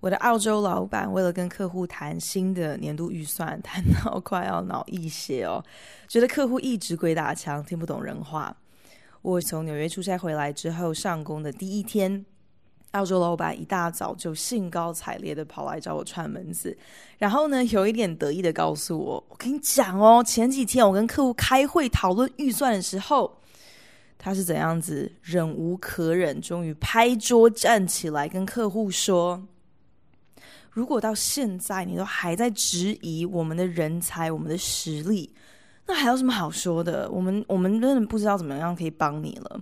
我的澳洲老板为了跟客户谈新的年度预算，谈到快要脑溢血哦，觉得客户一直鬼打墙，听不懂人话。我从纽约出差回来之后，上工的第一天，澳洲老板一大早就兴高采烈的跑来找我串门子，然后呢，有一点得意的告诉我：“我跟你讲哦，前几天我跟客户开会讨论预算的时候。”他是怎样子忍无可忍，终于拍桌站起来跟客户说：“如果到现在你都还在质疑我们的人才、我们的实力，那还有什么好说的？我们我们真的不知道怎么样可以帮你了。”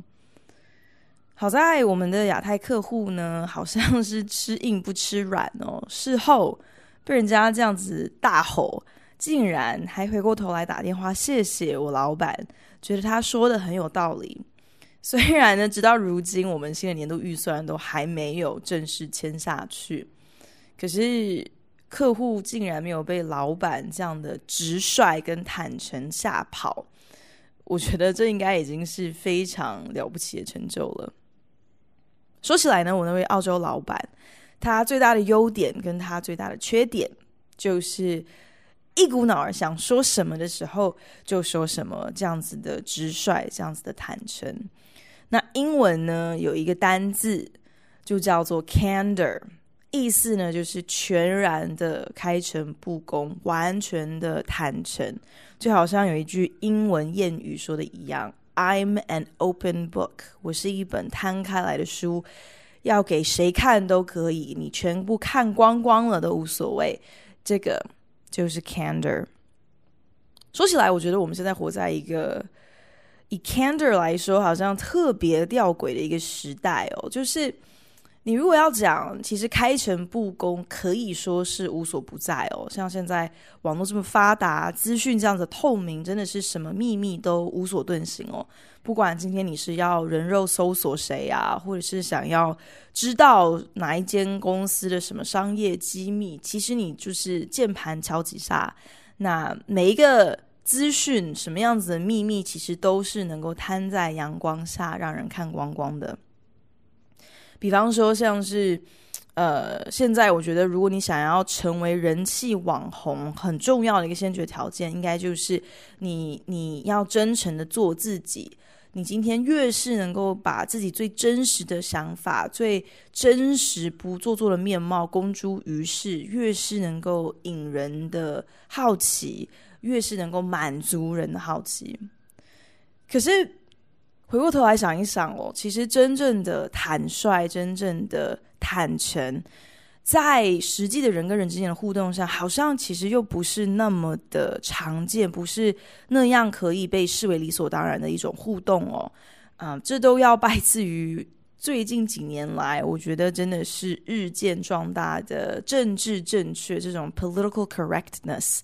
好在我们的亚太客户呢，好像是吃硬不吃软哦。事后被人家这样子大吼，竟然还回过头来打电话谢谢我老板。觉得他说的很有道理，虽然呢，直到如今我们新的年度预算都还没有正式签下去，可是客户竟然没有被老板这样的直率跟坦诚吓跑，我觉得这应该已经是非常了不起的成就了。说起来呢，我那位澳洲老板，他最大的优点跟他最大的缺点就是。一股脑儿想说什么的时候就说什么，这样子的直率，这样子的坦诚。那英文呢，有一个单字就叫做 candor，意思呢就是全然的开诚布公，完全的坦诚。就好像有一句英文谚语说的一样：“I'm an open book”，我是一本摊开来的书，要给谁看都可以，你全部看光光了都无所谓。这个。就是 candor。说起来，我觉得我们现在活在一个以 candor 来说，好像特别吊诡的一个时代哦。就是你如果要讲，其实开诚布公可以说是无所不在哦。像现在网络这么发达，资讯这样子透明，真的是什么秘密都无所遁形哦。不管今天你是要人肉搜索谁啊，或者是想要知道哪一间公司的什么商业机密，其实你就是键盘敲几下，那每一个资讯什么样子的秘密，其实都是能够摊在阳光下让人看光光的。比方说，像是呃，现在我觉得，如果你想要成为人气网红，很重要的一个先决条件，应该就是你你要真诚的做自己。你今天越是能够把自己最真实的想法、最真实不做作的面貌公诸于世，越是能够引人的好奇，越是能够满足人的好奇。可是回过头来想一想哦，其实真正的坦率、真正的坦诚。在实际的人跟人之间的互动上，好像其实又不是那么的常见，不是那样可以被视为理所当然的一种互动哦。啊、这都要拜自于最近几年来，我觉得真的是日渐壮大的政治正确这种 political correctness，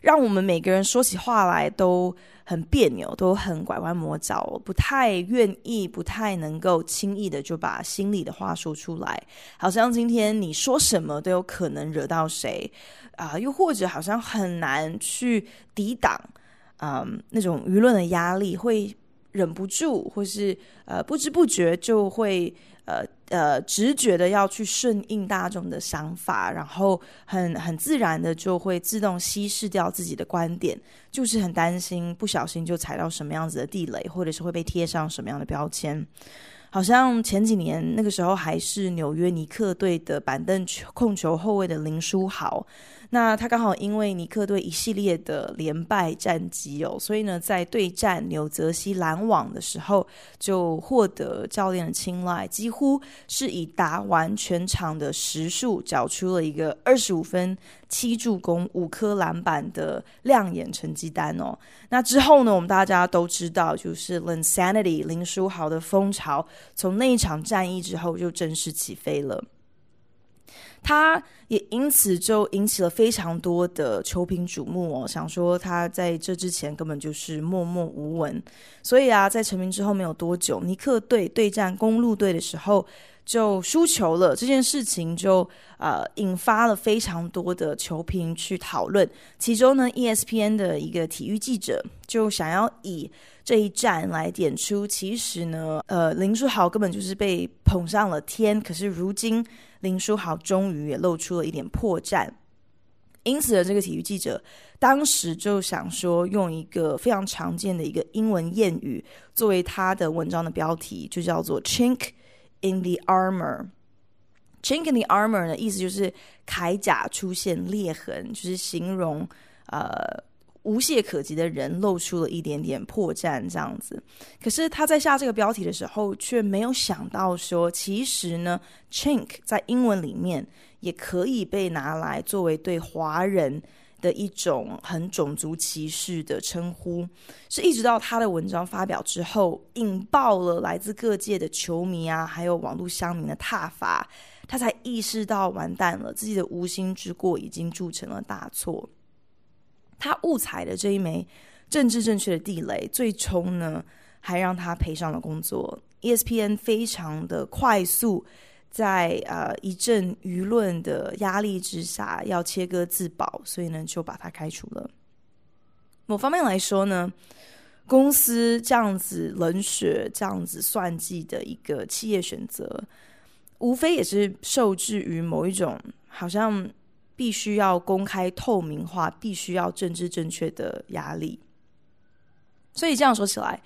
让我们每个人说起话来都很别扭，都很拐弯抹角，不太愿意，不太能够轻易的就把心里的话说出来，好像今天你说什么都有可能惹到谁啊、又或者好像很难去抵挡，嗯、那种舆论的压力，会忍不住，或是呃不知不觉就会。呃呃，直觉的要去顺应大众的想法，然后很很自然的就会自动稀释掉自己的观点，就是很担心不小心就踩到什么样子的地雷，或者是会被贴上什么样的标签。好像前几年那个时候还是纽约尼克队的板凳控球后卫的林书豪。那他刚好因为尼克队一系列的连败战绩哦，所以呢，在对战纽泽西篮网的时候，就获得教练的青睐，几乎是以打完全场的时数，缴出了一个二十五分、七助攻、五颗篮板的亮眼成绩单哦。那之后呢，我们大家都知道，就是 Linsanity 林书豪的风潮，从那一场战役之后就正式起飞了。他也因此就引起了非常多的球评瞩目哦，想说他在这之前根本就是默默无闻，所以啊，在成名之后没有多久，尼克队对战公路队的时候就输球了，这件事情就呃引发了非常多的球评去讨论，其中呢，ESPN 的一个体育记者就想要以这一战来点出，其实呢，呃，林书豪根本就是被捧上了天。可是如今，林书豪终于也露出了一点破绽。因此呢，这个体育记者当时就想说，用一个非常常见的一个英文谚语作为他的文章的标题，就叫做 “chink in the armor”。“chink in the armor” 的意思就是铠甲出现裂痕，就是形容呃。无懈可击的人露出了一点点破绽，这样子。可是他在下这个标题的时候，却没有想到说，其实呢，chink 在英文里面也可以被拿来作为对华人的一种很种族歧视的称呼。是一直到他的文章发表之后，引爆了来自各界的球迷啊，还有网络乡民的挞伐，他才意识到完蛋了，自己的无心之过已经铸成了大错。他误踩的这一枚政治正确的地雷，最终呢，还让他赔上了工作。ESPN 非常的快速，在呃一阵舆论的压力之下，要切割自保，所以呢，就把他开除了。某方面来说呢，公司这样子冷血、这样子算计的一个企业选择，无非也是受制于某一种好像。必须要公开透明化，必须要政治正确的压力。所以这样说起来，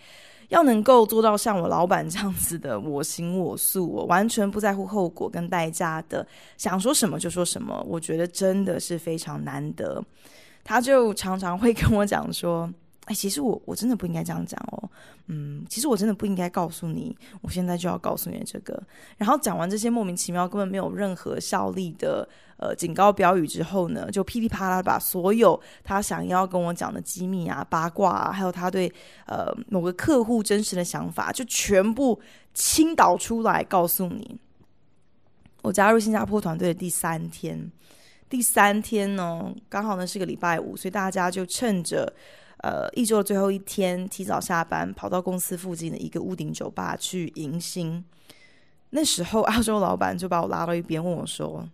要能够做到像我老板这样子的我行我素，我完全不在乎后果跟代价的，想说什么就说什么，我觉得真的是非常难得。他就常常会跟我讲说。哎，其实我我真的不应该这样讲哦，嗯，其实我真的不应该告诉你，我现在就要告诉你这个。然后讲完这些莫名其妙、根本没有任何效力的呃警告标语之后呢，就噼里啪啦把所有他想要跟我讲的机密啊、八卦啊，还有他对呃某个客户真实的想法，就全部倾倒出来告诉你。我加入新加坡团队的第三天，第三天呢，刚好呢是个礼拜五，所以大家就趁着。呃，一周的最后一天，提早下班，跑到公司附近的一个屋顶酒吧去迎新。那时候，澳洲老板就把我拉到一边，问我说：“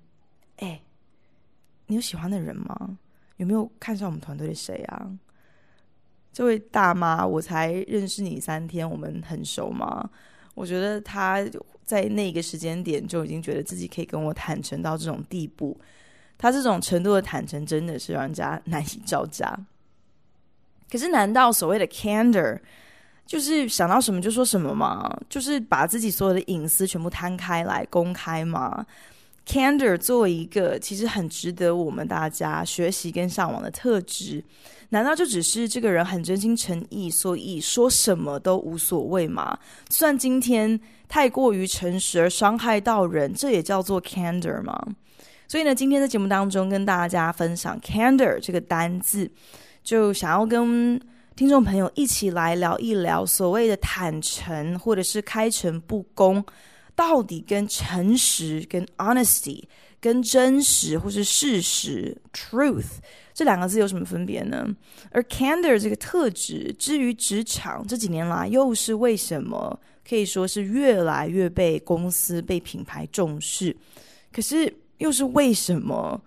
哎、你有喜欢的人吗？有没有看上我们团队的谁啊？”这位大妈，我才认识你三天，我们很熟吗？我觉得他在那个时间点就已经觉得自己可以跟我坦诚到这种地步。他这种程度的坦诚，真的是让人家难以招架。可是，难道所谓的 candor 就是想到什么就说什么吗？就是把自己所有的隐私全部摊开来公开吗？candor 作为一个其实很值得我们大家学习跟向往的特质，难道就只是这个人很真心诚意，所以说什么都无所谓吗？算今天太过于诚实而伤害到人，这也叫做 candor 吗？所以呢，今天在节目当中跟大家分享 candor 这个单字。就想要跟听众朋友一起来聊一聊所谓的坦诚，或者是开诚布公，到底跟诚实、跟 honesty、跟真实或是事实 truth 这两个字有什么分别呢？而 candor 这个特质，至于职场这几年来又是为什么可以说是越来越被公司、被品牌重视？可是又是为什么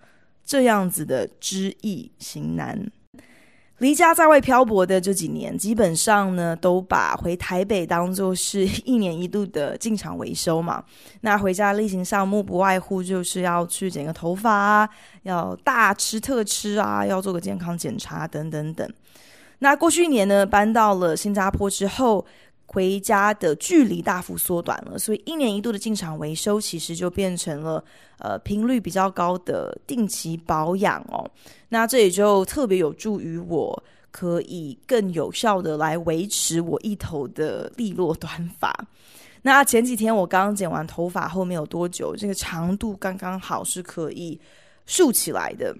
这样子的知易行难？离家在外漂泊的这几年，基本上呢，都把回台北当作是一年一度的进场维修嘛。那回家例行项目不外乎就是要去剪个头发啊，要大吃特吃啊，要做个健康检查等等等。那过去一年呢，搬到了新加坡之后。回家的距离大幅缩短了，所以一年一度的进厂维修其实就变成了呃频率比较高的定期保养哦。那这也就特别有助于我可以更有效的来维持我一头的利落短发。那前几天我刚剪完头发后没有多久，这个长度刚刚好是可以竖起来的。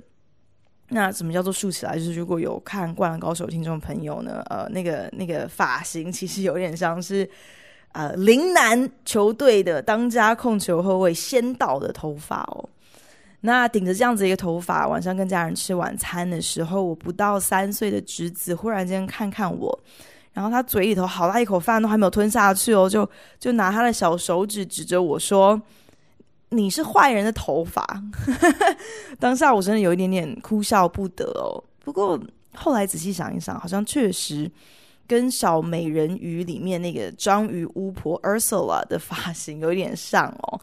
那什么叫做竖起来？就是如果有看《灌篮高手》听众朋友呢，呃，那个那个发型其实有点像是呃陵南球队的当家控球后卫仙道的头发哦。那顶着这样子一个头发，晚上跟家人吃晚餐的时候，我不到三岁的侄子忽然间看看我，然后他嘴里头好大一口饭都还没有吞下去哦，就就拿他的小手指指着我说：“你是坏人的头发。”当下我真的有一点点哭笑不得哦。不过后来仔细想一想，好像确实跟小美人鱼里面那个章鱼巫婆 Ursula 的发型有点像哦。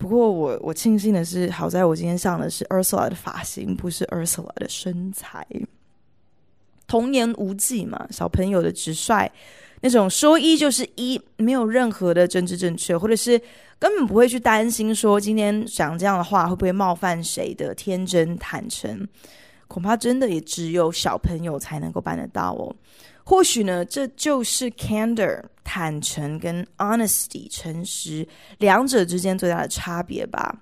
不过我我庆幸的是，好在我今天上的是 Ursula 的发型，不是 Ursula 的身材。童言无忌嘛，小朋友的直率，那种说一就是一，没有任何的政治正确，或者是根本不会去担心说今天讲这样的话会不会冒犯谁的天真坦诚，恐怕真的也只有小朋友才能够办得到哦。或许呢，这就是 candor 坦诚跟 honesty 诚实两者之间最大的差别吧。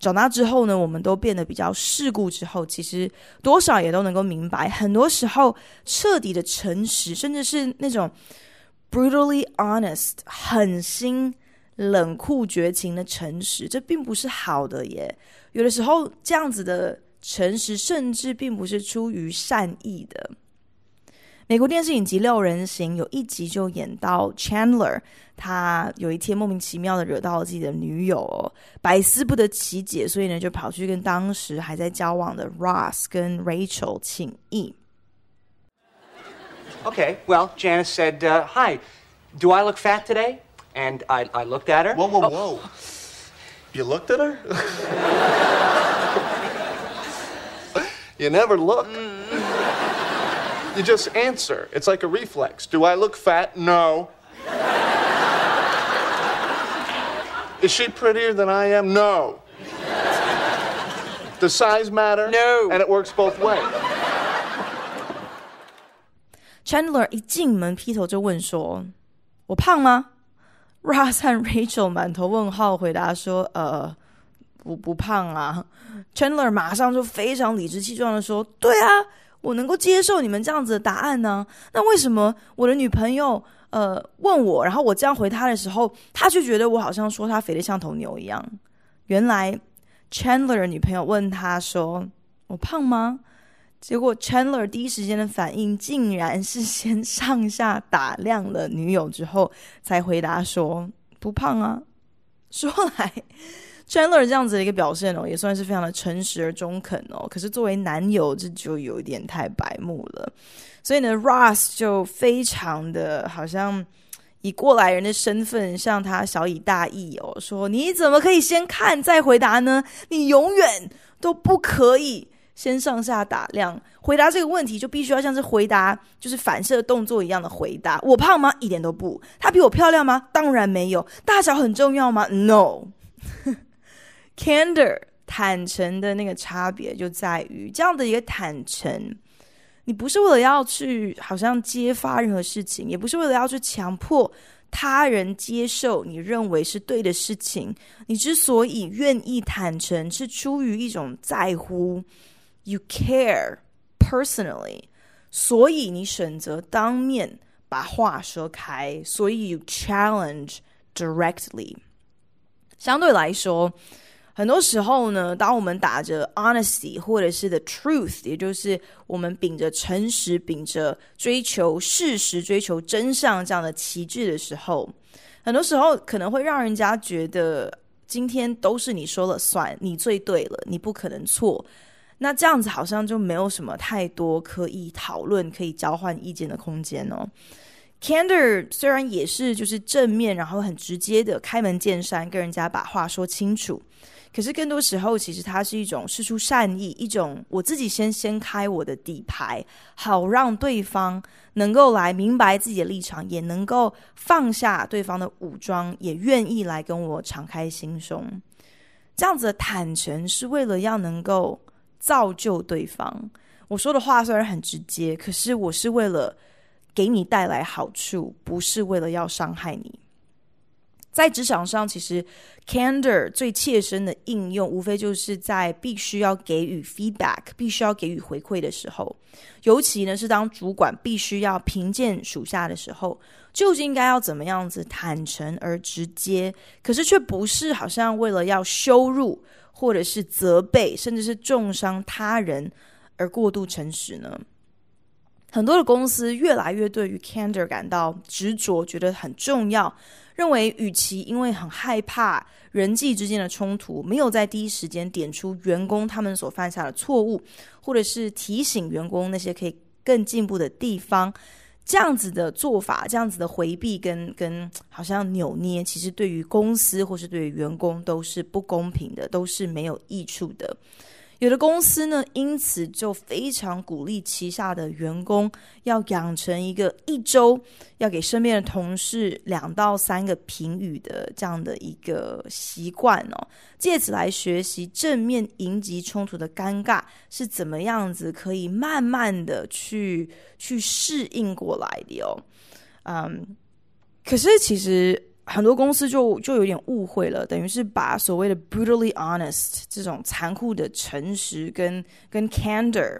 长大之后呢，我们都变得比较世故之后，其实多少也都能够明白，很多时候彻底的诚实，甚至是那种 brutally honest 狠心、冷酷绝情的诚实，这并不是好的耶。有的时候，这样子的诚实，甚至并不是出于善意的。美国电视影集《六人行》有一集就演到 Chandler，他有一天莫名其妙的惹到了自己的女友，哦，百思不得其解，所以呢就跑去跟当时还在交往的 Ross 跟 Rachel 请益。Okay, well, Janice said, uh, "Hi, do I look fat today?" And I, I looked at her. Whoa, whoa, whoa! Oh. You looked at her? you never look. You just answer. It's like a reflex. Do I look fat? No. Is she prettier than I am? No. Does size matter? No. And it works both ways. Chandler 一进门劈头就问说：“我胖吗？”Ross 和 Rachel 满头问号回答说：“呃，不不胖啊。”Chandler 马上就非常理直气壮的说：“对啊。” 我能够接受你们这样子的答案呢？那为什么我的女朋友呃问我，然后我这样回她的时候，她就觉得我好像说她肥得像头牛一样？原来 Chandler 的女朋友问他说：“我胖吗？”结果 Chandler 第一时间的反应竟然是先上下打量了女友之后，才回答说：“不胖啊。”说来。Chandler 这样子的一个表现哦，也算是非常的诚实而中肯哦。可是作为男友，这就有一点太白目了。所以呢，Ross 就非常的好像以过来人的身份向他小以大义哦，说你怎么可以先看再回答呢？你永远都不可以先上下打量，回答这个问题就必须要像是回答就是反射动作一样的回答。我胖吗？一点都不。她比我漂亮吗？当然没有。大小很重要吗？No。Candor 坦诚的那个差别就在于这样的一个坦诚，你不是为了要去好像揭发任何事情，也不是为了要去强迫他人接受你认为是对的事情。你之所以愿意坦诚，是出于一种在乎，you care personally，所以你选择当面把话说开，所以 you challenge directly。相对来说。很多时候呢，当我们打着 honesty 或者是 the truth，也就是我们秉着诚实、秉着追求事实、追求真相这样的旗帜的时候，很多时候可能会让人家觉得今天都是你说了算，你最对了，你不可能错。那这样子好像就没有什么太多可以讨论、可以交换意见的空间哦。Candor 虽然也是就是正面，然后很直接的开门见山跟人家把话说清楚。可是更多时候，其实它是一种释出善意，一种我自己先掀开我的底牌，好让对方能够来明白自己的立场，也能够放下对方的武装，也愿意来跟我敞开心胸。这样子的坦诚是为了要能够造就对方。我说的话虽然很直接，可是我是为了给你带来好处，不是为了要伤害你。在职场上，其实 candor 最切身的应用，无非就是在必须要给予 feedback、必须要给予回馈的时候，尤其呢是当主管必须要评鉴属下的时候，就是应该要怎么样子坦诚而直接，可是却不是好像为了要羞辱或者是责备，甚至是重伤他人而过度诚实呢？很多的公司越来越对于 candor 感到执着，觉得很重要，认为与其因为很害怕人际之间的冲突，没有在第一时间点出员工他们所犯下的错误，或者是提醒员工那些可以更进步的地方，这样子的做法，这样子的回避跟跟好像扭捏，其实对于公司或是对于员工都是不公平的，都是没有益处的。有的公司呢，因此就非常鼓励旗下的员工要养成一个一周要给身边的同事两到三个评语的这样的一个习惯哦，借此来学习正面迎击冲突的尴尬是怎么样子，可以慢慢的去去适应过来的哦。嗯，可是其实。很多公司就就有点误会了，等于是把所谓的 brutally honest 这种残酷的诚实跟跟 candor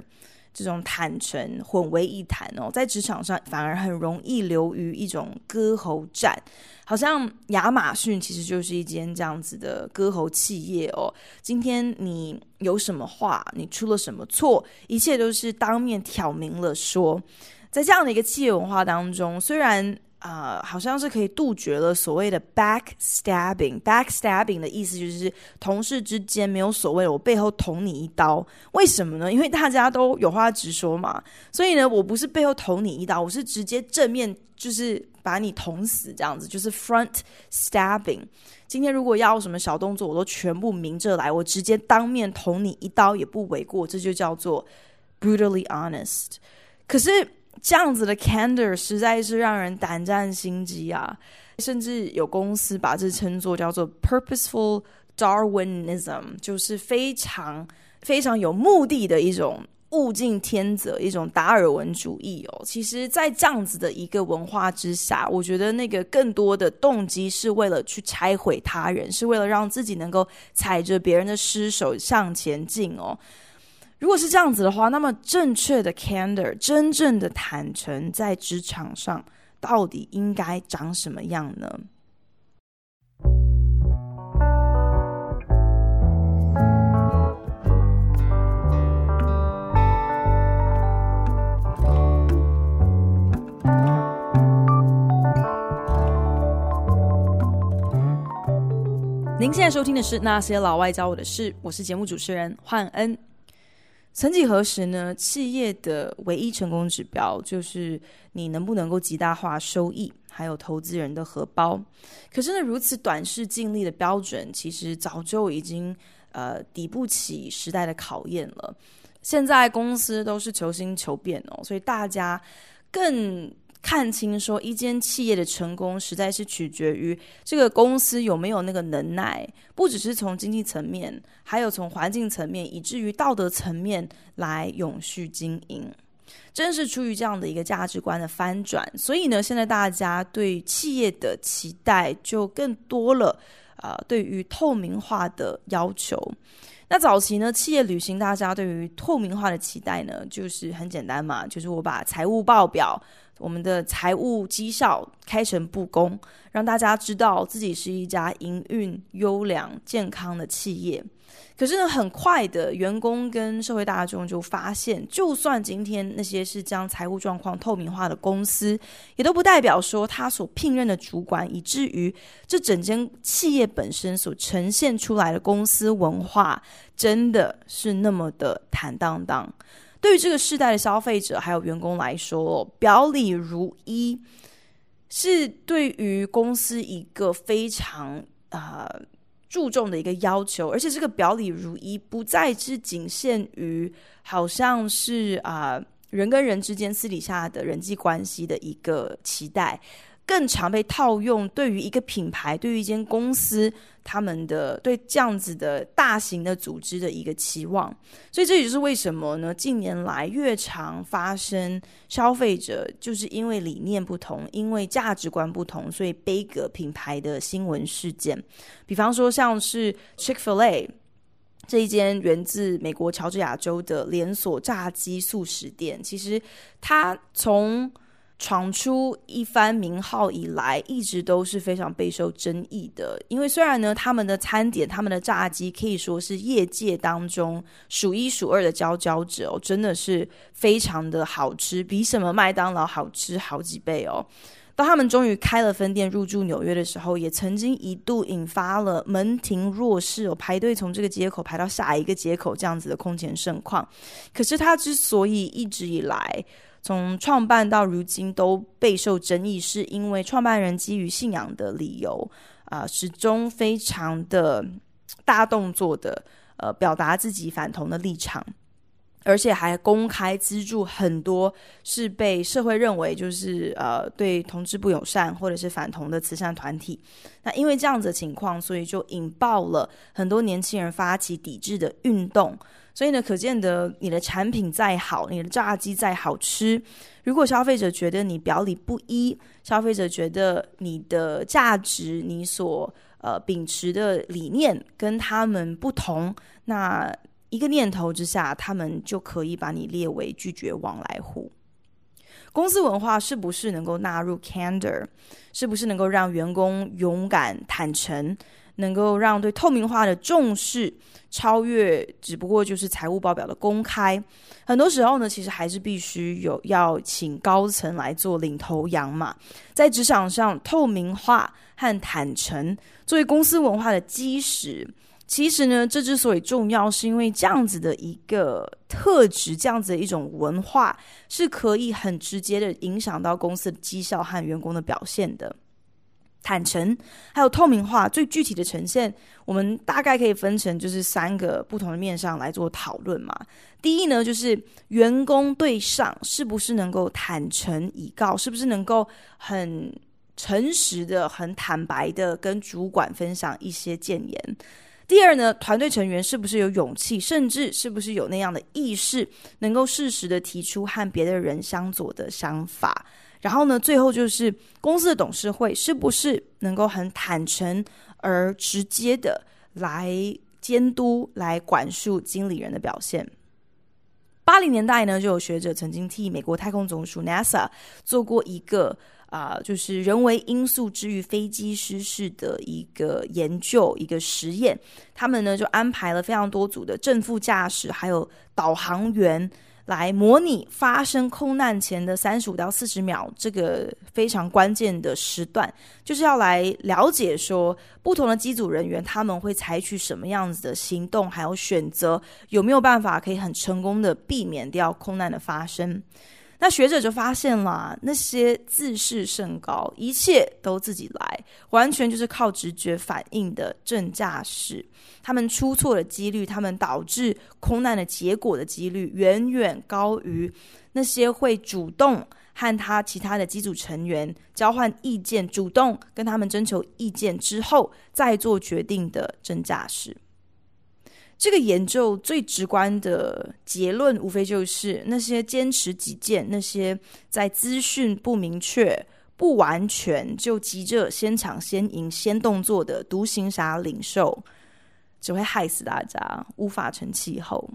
这种坦诚混为一谈哦，在职场上反而很容易流于一种割喉战，好像亚马逊其实就是一间这样子的割喉企业哦。今天你有什么话，你出了什么错，一切都是当面挑明了说。在这样的一个企业文化当中，虽然、呃，好像是可以杜绝了所谓的 backstabbing。backstabbing 的意思就是同事之间没有所谓的我背后捅你一刀。为什么呢？因为大家都有话直说嘛。所以呢，我不是背后捅你一刀，我是直接正面就是把你捅死这样子，就是 front stabbing。今天如果要什么小动作，我都全部明着来，我直接当面捅你一刀也不为过。这就叫做 brutally honest。可是。这样子的 candor 实在是让人胆战心惊啊！甚至有公司把这称作叫做 purposeful Darwinism，就是非常非常有目的的一种物竞天择、一种达尔文主义哦。其实，在这样子的一个文化之下，我觉得那个更多的动机是为了去拆毁他人，是为了让自己能够踩着别人的尸首向前进哦。如果是这样子的话，那么正确的 candor，真正的坦诚，在职场上到底应该长什么样呢？您现在收听的是《那些老外教我的事》，我是节目主持人焕恩。曾几何时呢？企业的唯一成功指标就是你能不能够极大化收益，还有投资人的荷包。可是呢，如此短视尽力的标准，其实早就已经呃抵不起时代的考验了。现在公司都是求新求变哦，所以大家更。看清说，一间企业的成功实在是取决于这个公司有没有那个能耐，不只是从经济层面，还有从环境层面，以至于道德层面来永续经营。正是出于这样的一个价值观的翻转，所以呢，现在大家对企业的期待就更多了。啊、呃，对于透明化的要求，那早期呢，企业履行大家对于透明化的期待呢，就是很简单嘛，就是我把财务报表。我们的财务绩效开诚布公，让大家知道自己是一家营运优良、健康的企业。可是呢，很快的，员工跟社会大众就发现，就算今天那些是将财务状况透明化的公司，也都不代表说他所聘任的主管，以至于这整间企业本身所呈现出来的公司文化，真的是那么的坦荡荡。对于这个世代的消费者还有员工来说，表里如一是对于公司一个非常啊、注重的一个要求，而且这个表里如一不再是仅限于好像是啊、人跟人之间私底下的人际关系的一个期待。更常被套用，对于一个品牌，对于一间公司，他们的对这样子的大型的组织的一个期望，所以这也就是为什么呢？近年来越常发生消费者就是因为理念不同，因为价值观不同，所以杯葛品牌的新闻事件。比方说，像是 Chick-fil-A 这一间源自美国乔治亚州的连锁炸鸡素食店，其实它从闯出一番名号以来，一直都是非常备受争议的。因为虽然呢，他们的餐点、他们的炸鸡可以说是业界当中数一数二的佼佼者哦，真的是非常的好吃，比什么麦当劳好吃好几倍哦。当他们终于开了分店，入驻纽约的时候，也曾经一度引发了门庭若市哦，排队从这个街口排到下一个街口这样子的空前盛况。可是他之所以一直以来，从创办到如今都备受争议，是因为创办人基于信仰的理由，啊、始终非常的大动作的，呃，表达自己反同的立场，而且还公开资助很多是被社会认为就是呃对同志不友善或者是反同的慈善团体。那因为这样子的情况，所以就引爆了很多年轻人发起抵制的运动。所以呢，可见得你的产品再好，你的炸鸡再好吃，如果消费者觉得你表里不一，消费者觉得你的价值、你所呃秉持的理念跟他们不同，那一个念头之下，他们就可以把你列为拒绝往来户。公司文化是不是能够纳入 candor？是不是能够让员工勇敢坦诚？能够让对透明化的重视超越，只不过就是财务报表的公开。很多时候呢，其实还是必须有要请高层来做领头羊嘛。在职场上，透明化和坦诚作为公司文化的基石。其实呢，这之所以重要，是因为这样子的一个特质，这样子的一种文化，是可以很直接的影响到公司的绩效和员工的表现的。坦诚还有透明化，最具体的呈现，我们大概可以分成就是三个不同的面上来做讨论嘛。第一呢，就是员工对上是不是能够坦诚以告，是不是能够很诚实的、很坦白的跟主管分享一些建言。第二呢，团队成员是不是有勇气，甚至是不是有那样的意识，能够适时的提出和别的人相左的想法。然后呢，最后就是公司的董事会是不是能够很坦诚而直接的来监督、来管束经理人的表现？八零年代呢，就有学者曾经替美国太空总署 NASA 做过一个啊、就是人为因素之于飞机失事的一个研究、一个实验。他们呢就安排了非常多组的正副驾驶还有导航员。来模拟发生空难前的三十五到四十秒，这个非常关键的时段，就是要来了解说不同的机组人员他们会采取什么样子的行动，还有选择有没有办法可以很成功的避免掉空难的发生。那学者就发现了，那些自视甚高、一切都自己来，完全就是靠直觉反应的正驾驶，他们出错的几率，他们导致空难的结果的几率，远远高于那些会主动和他其他的机组成员交换意见、主动跟他们征求意见之后再做决定的正驾驶。这个研究最直观的结论，无非就是那些坚持己见、那些在资讯不明确、不完全就急着先抢先赢、先动作的独行侠领袖，只会害死大家，无法成气候。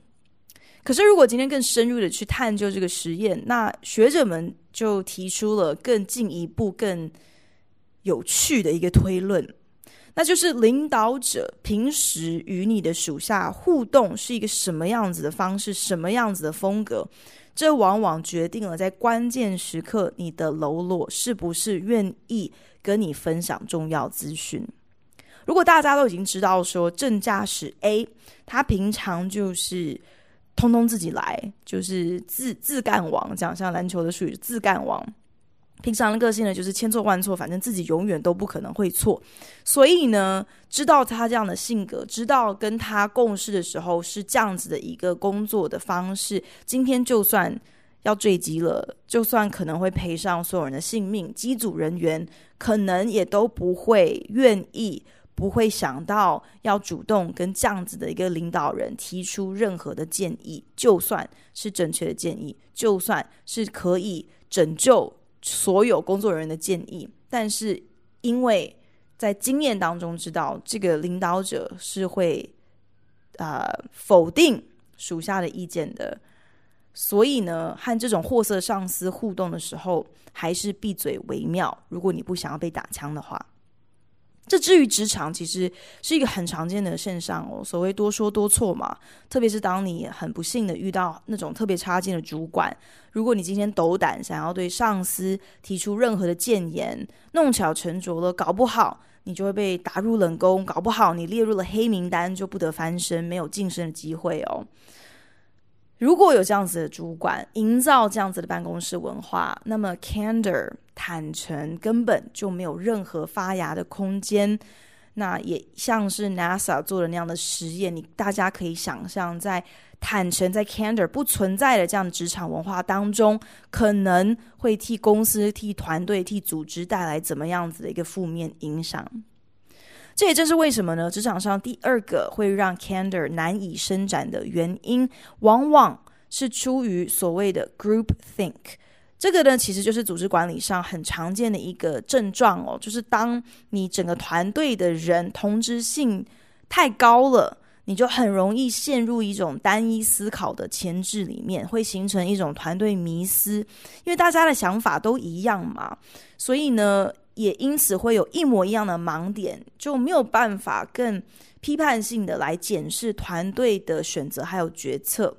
可是，如果今天更深入的去探究这个实验，那学者们就提出了更进一步、更有趣的一个推论。那就是领导者平时与你的属下互动是一个什么样子的方式，什么样子的风格，这往往决定了在关键时刻你的喽啰是不是愿意跟你分享重要资讯。如果大家都已经知道说正驾驶 A，他平常就是通通自己来，就是自自干王，讲像篮球的术语，自干王。平常的个性呢，就是千错万错，反正自己永远都不可能会错。所以呢，知道他这样的性格，知道跟他共事的时候是这样子的一个工作的方式。今天就算要坠机了，就算可能会赔上所有人的性命，机组人员可能也都不会愿意，不会想到要主动跟这样子的一个领导人提出任何的建议，就算是正确的建议，就算是可以拯救。所有工作人员的建议，但是因为在经验当中知道这个领导者是会呃否定属下的意见的，所以呢，和这种货色上司互动的时候，还是闭嘴为妙。如果你不想要被打枪的话。这至于职场，其实是一个很常见的现象哦。所谓多说多错嘛，特别是当你很不幸的遇到那种特别差劲的主管，如果你今天斗胆想要对上司提出任何的建言，弄巧成拙了，搞不好你就会被打入冷宫，搞不好你列入了黑名单，就不得翻身，没有晋升的机会哦。如果有这样子的主管营造这样子的办公室文化，那么 candor 坦诚根本就没有任何发芽的空间。那也像是 NASA 做的那样的实验，你大家可以想象，在坦诚在 candor 不存在的这样的职场文化当中，可能会替公司、替团队、替组织带来怎么样子的一个负面影响。这也正是为什么呢？职场上第二个会让 candor 难以伸展的原因，往往是出于所谓的 group think。这个呢，其实就是组织管理上很常见的一个症状哦，就是当你整个团队的人同质性太高了，你就很容易陷入一种单一思考的前置里面，会形成一种团队迷思，因为大家的想法都一样嘛，所以呢。也因此会有一模一样的盲点，就没有办法更批判性的来检视团队的选择还有决策。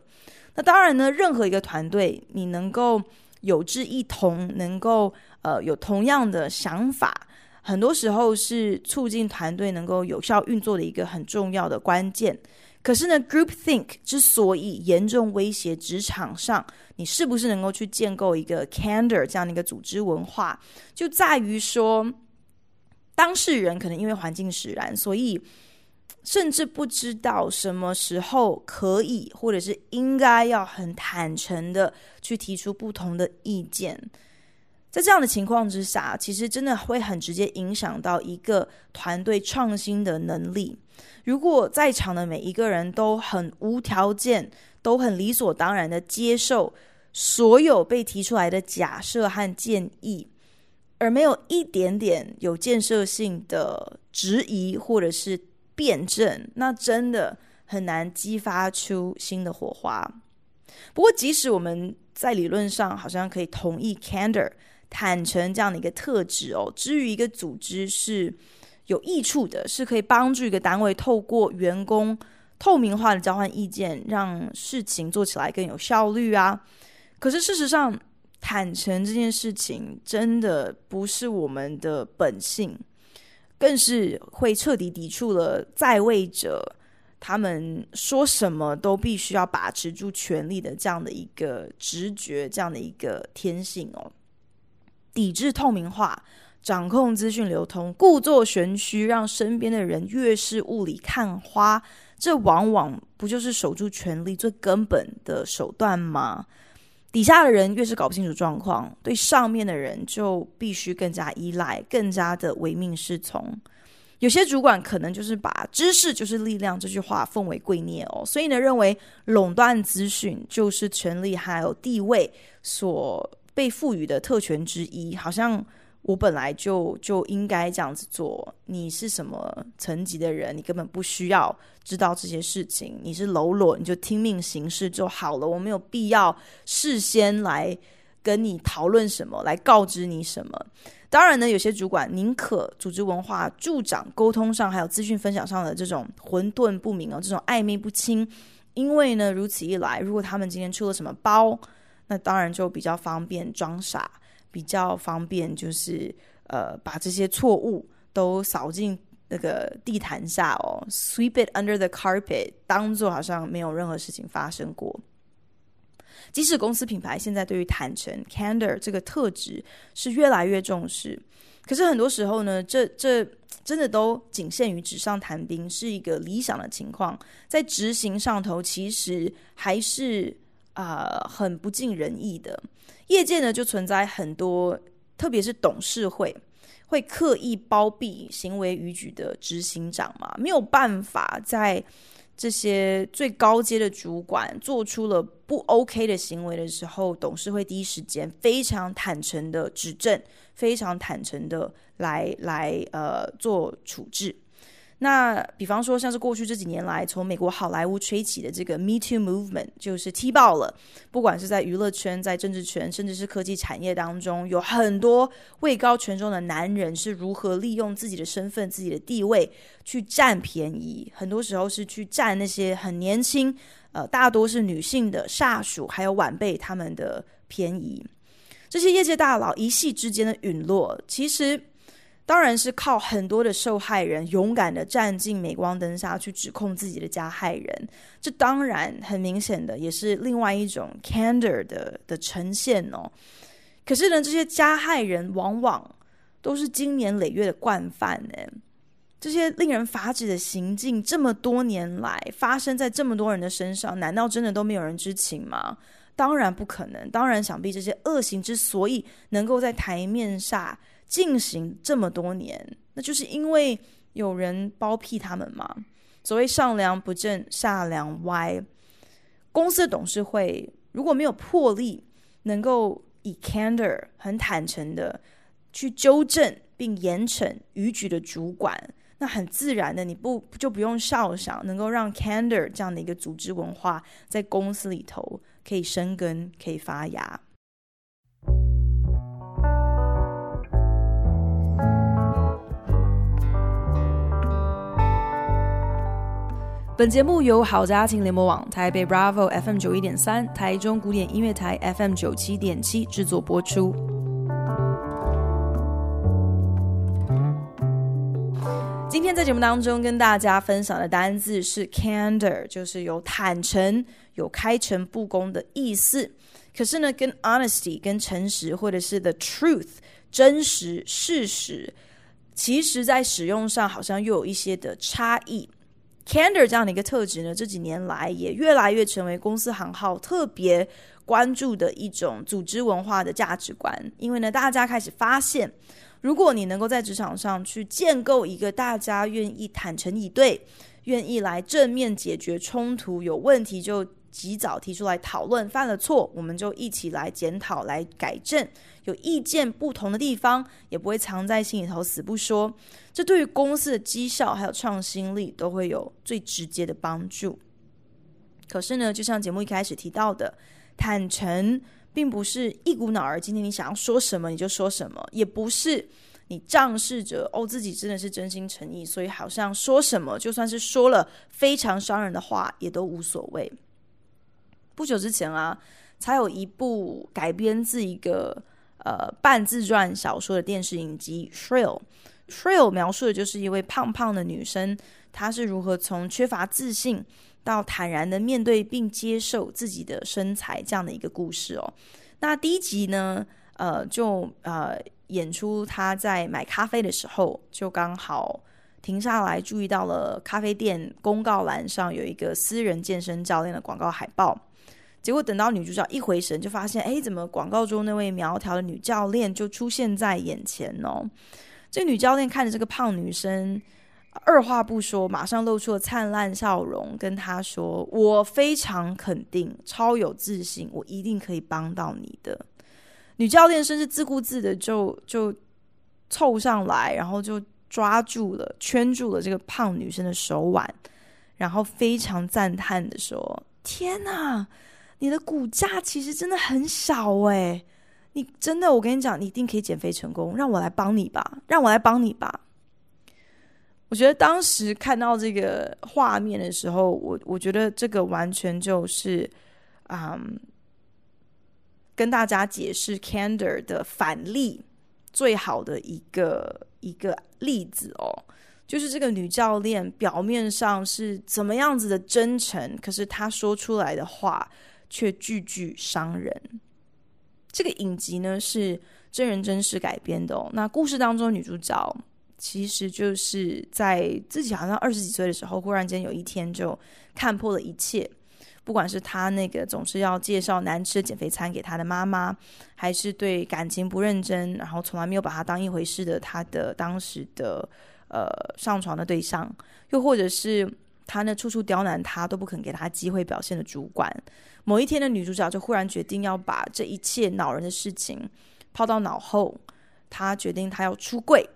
那当然呢，任何一个团队，你能够有志一同，能够呃有同样的想法，很多时候是促进团队能够有效运作的一个很重要的关键。可是呢，groupthink 之所以严重威胁职场上，你是不是能够去建构一个 candor 这样的一个组织文化，就在于说，当事人可能因为环境使然，所以甚至不知道什么时候可以或者是应该要很坦诚的去提出不同的意见。在这样的情况之下，其实真的会很直接影响到一个团队创新的能力。如果在场的每一个人都很无条件、都很理所当然的接受所有被提出来的假设和建议，而没有一点点有建设性的质疑或者是辩证，那真的很难激发出新的火花。不过，即使我们在理论上好像可以同意 candor 坦诚这样的一个特质哦，至于一个组织是。有益处的是可以帮助一个单位透过员工透明化的交换意见，让事情做起来更有效率啊。可是事实上，坦诚这件事情真的不是我们的本性，更是会彻底抵触了在位者他们说什么都必须要把持住权力的这样的一个直觉，这样的一个天性哦，抵制透明化。掌控资讯流通，故作玄虚，让身边的人越是雾里看花，这往往不就是守住权力最根本的手段吗？底下的人越是搞不清楚状况，对上面的人就必须更加依赖，更加的唯命是从。有些主管可能就是把“知识就是力量”这句话奉为圭臬哦，所以呢，认为垄断资讯就是权力还有地位所被赋予的特权之一，好像。我本来就就应该这样子做。你是什么层级的人？你根本不需要知道这些事情。你是喽啰，你就听命行事就好了。我没有必要事先来跟你讨论什么，来告知你什么。当然呢，有些主管宁可组织文化助长沟通上还有资讯分享上的这种混沌不明哦，这种暧昧不清。因为呢，如此一来，如果他们今天出了什么包，那当然就比较方便装傻。比较方便，就是呃，把这些错误都扫进那个地毯下哦，sweep it under the carpet，当做好像没有任何事情发生过。即使公司品牌现在对于坦诚 （candor） 这个特质是越来越重视，可是很多时候呢，这这真的都仅限于纸上谈兵，是一个理想的情况，在执行上头其实还是啊、很不尽人意的。业界呢，就存在很多，特别是董事会会刻意包庇行为逾矩的执行长嘛，没有办法在这些最高阶的主管做出了不 OK 的行为的时候，董事会第一时间非常坦诚的指正，非常坦诚的来来呃做处置。那比方说，像是过去这几年来，从美国好莱坞吹起的这个 Me Too Movement，就是踢爆了。不管是在娱乐圈、在政治圈，甚至是科技产业当中，有很多位高权重的男人是如何利用自己的身份、自己的地位去占便宜。很多时候是去占那些很年轻、呃，大多是女性的下属还有晚辈他们的便宜。这些业界大佬一夕之间的陨落，其实。当然是靠很多的受害人勇敢的站进镁光灯下去指控自己的加害人，这当然很明显的也是另外一种 candor 的的呈现哦。可是呢，这些加害人往往都是经年累月的惯犯呢。这些令人发指的行径，这么多年来发生在这么多人的身上，难道真的都没有人知情吗？当然不可能。当然，想必这些恶行之所以能够在台面下。进行这么多年，那就是因为有人包庇他们嘛。所谓上梁不正下梁歪，公司的董事会如果没有魄力，能够以 candor 很坦诚的去纠正并严惩逾矩的主管，那很自然的，你不就不用设想能够让 candor 这样的一个组织文化在公司里头可以生根、可以发芽。本节目由好家庭联盟网、台北 Bravo FM 九一点三、台中古典音乐台 FM 九七点七制作播出。今天在节目当中跟大家分享的单字是 candor，就是有坦诚、有开诚布公的意思。可是呢，跟 honesty、跟诚实或者是 the truth、真实、事实，其实在使用上好像又有一些的差异。Candor 这样的一个特质呢，这几年来也越来越成为公司行号特别关注的一种组织文化的价值观。因为呢，大家开始发现，如果你能够在职场上去建构一个大家愿意坦诚以对、愿意来正面解决冲突、有问题就及早提出来讨论，犯了错我们就一起来检讨、来改正。有意见不同的地方，也不会藏在心里头死不说。这对于公司的绩效还有创新力都会有最直接的帮助。可是呢，就像节目一开始提到的，坦诚并不是一股脑儿，今天你想要说什么你就说什么，也不是你仗势着哦自己真的是真心诚意，所以好像说什么就算是说了非常伤人的话也都无所谓。不久之前啊，才有一部改编自一个。呃，半自传小说的电视影集《Shrill》，Shrill 描述的就是一位胖胖的女生，她是如何从缺乏自信到坦然的面对并接受自己的身材这样的一个故事哦。那第一集呢，呃，就呃演出她在买咖啡的时候，就刚好停下来注意到了咖啡店公告栏上有一个私人健身教练的广告海报。结果等到女主角一回神，就发现，哎，怎么广告中那位苗条的女教练就出现在眼前呢？这女教练看着这个胖女生，二话不说，马上露出了灿烂笑容，跟她说：“我非常肯定，超有自信，我一定可以帮到你的。”女教练甚至自顾自的就就凑上来，然后就抓住了、圈住了这个胖女生的手腕，然后非常赞叹的说：“天哪！”你的骨架其实真的很小诶，你真的，我跟你讲，你一定可以减肥成功。让我来帮你吧，让我来帮你吧。我觉得当时看到这个画面的时候，我我觉得这个完全就是，嗯，跟大家解释 candor 的反例最好的一个一个例子哦。就是这个女教练表面上是怎么样子的真诚，可是她说出来的话。却句句伤人。这个影集呢，是真人真事改编的哦。那故事当中女主角其实就是在自己好像二十几岁的时候，忽然间有一天就看破了一切。不管是她那个总是要介绍难吃的减肥餐给她的妈妈，还是对感情不认真，然后从来没有把她当一回事的她的当时的呃上床的对象，又或者是她呢处处刁难她都不肯给她机会表现的主管。某一天的女主角就忽然决定要把这一切恼人的事情抛到脑后，她决定她要出柜，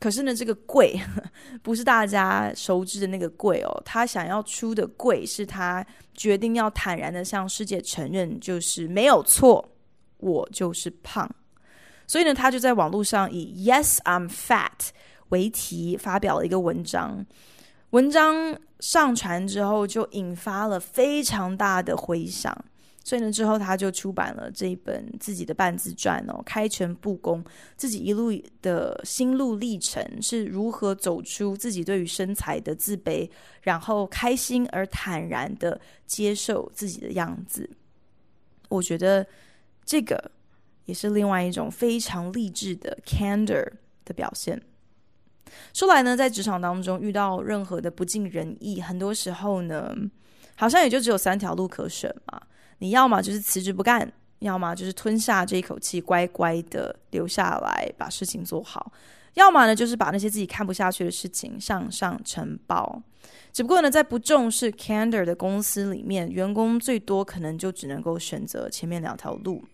可是呢，这个贵 不是大家熟知的那个贵哦，她想要出的贵是她决定要坦然的向世界承认，就是没有错，我就是胖。所以呢，她就在网络上以 “Yes, I'm fat” 为题发表了一个文章。文章上传之后，就引发了非常大的回响。所以呢，之后他就出版了这一本自己的半自传哦，开诚布公，自己一路的心路历程是如何走出自己对于身材的自卑，然后开心而坦然的接受自己的样子。我觉得这个也是另外一种非常励志的 candor 的表现。说来呢，在职场当中遇到任何的不尽人意，很多时候呢，好像也就只有三条路可选嘛。你要么就是辞职不干，要么就是吞下这一口气，乖乖的留下来把事情做好，要么呢就是把那些自己看不下去的事情向上呈报。只不过呢，在不重视 candor 的公司里面，员工最多可能就只能够选择前面两条路。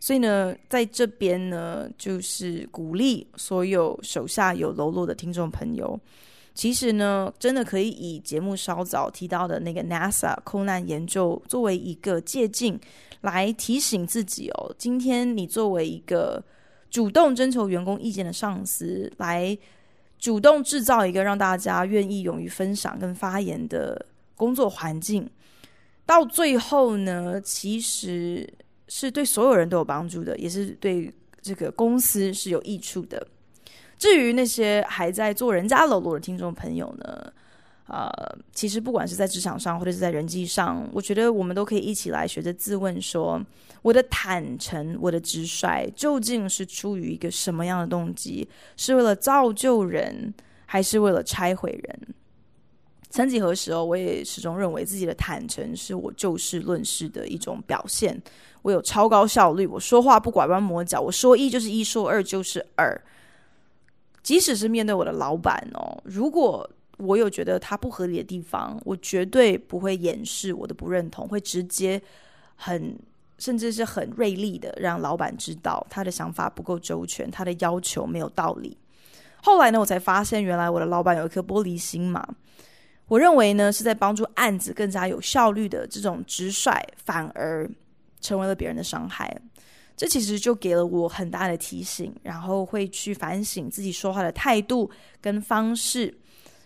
所以呢，在这边呢，就是鼓励所有手下有喽啰的听众朋友，其实呢，真的可以以节目稍早提到的那个 NASA 空难研究作为一个借镜，来提醒自己哦。今天你作为一个主动征求员工意见的上司，来主动制造一个让大家愿意勇于分享跟发言的工作环境，到最后呢，其实。是对所有人都有帮助的，也是对这个公司是有益处的。至于那些还在做人家喽啰的听众朋友呢，呃，其实不管是在职场上或者是在人际上，我觉得我们都可以一起来学着自问说：我的坦诚，我的直率，究竟是出于一个什么样的动机？是为了造就人，还是为了拆毁人？曾几何时哦，我也始终认为自己的坦诚是我就事论事的一种表现。我有超高效率，我说话不拐弯抹角，我说一就是一，说二就是二。即使是面对我的老板哦，如果我有觉得他不合理的地方，我绝对不会掩饰我的不认同，会直接很甚至是很锐利的让老板知道他的想法不够周全，他的要求没有道理。后来呢，我才发现原来我的老板有一颗玻璃心嘛。我认为呢，是在帮助案子更加有效率的这种直率，反而。成为了别人的伤害，这其实就给了我很大的提醒，然后会去反省自己说话的态度跟方式，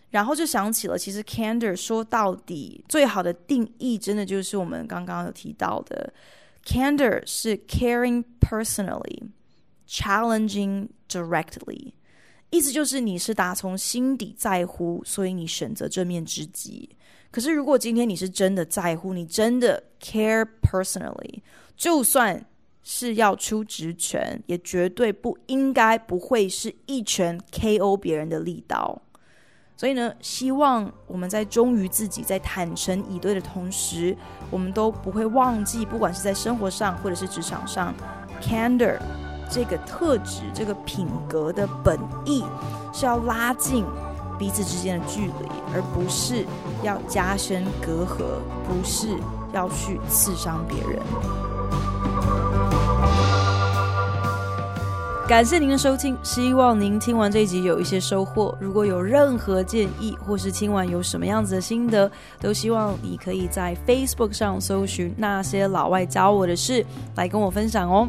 然后就想起了，其实 candor 说到底最好的定义，真的就是我们刚刚有提到的，candor 是 caring personally, challenging directly，意思就是你是打从心底在乎，所以你选择正面直击。可是，如果今天你是真的在乎，你真的 care personally，就算是要出职权，也绝对不应该不会是一拳 KO 别人的力道。所以呢，希望我们在忠于自己、在坦诚以对的同时，我们都不会忘记，不管是在生活上或者是职场上，candor 这个特质、这个品格的本意是要拉近。彼此之间的距离，而不是要加深隔阂，不是要去刺伤别人。感谢您的收听，希望您听完这一集有一些收获。如果有任何建议，或是听完有什么样子的心得，都希望你可以在 Facebook 上搜寻那些老外教我的事，来跟我分享哦。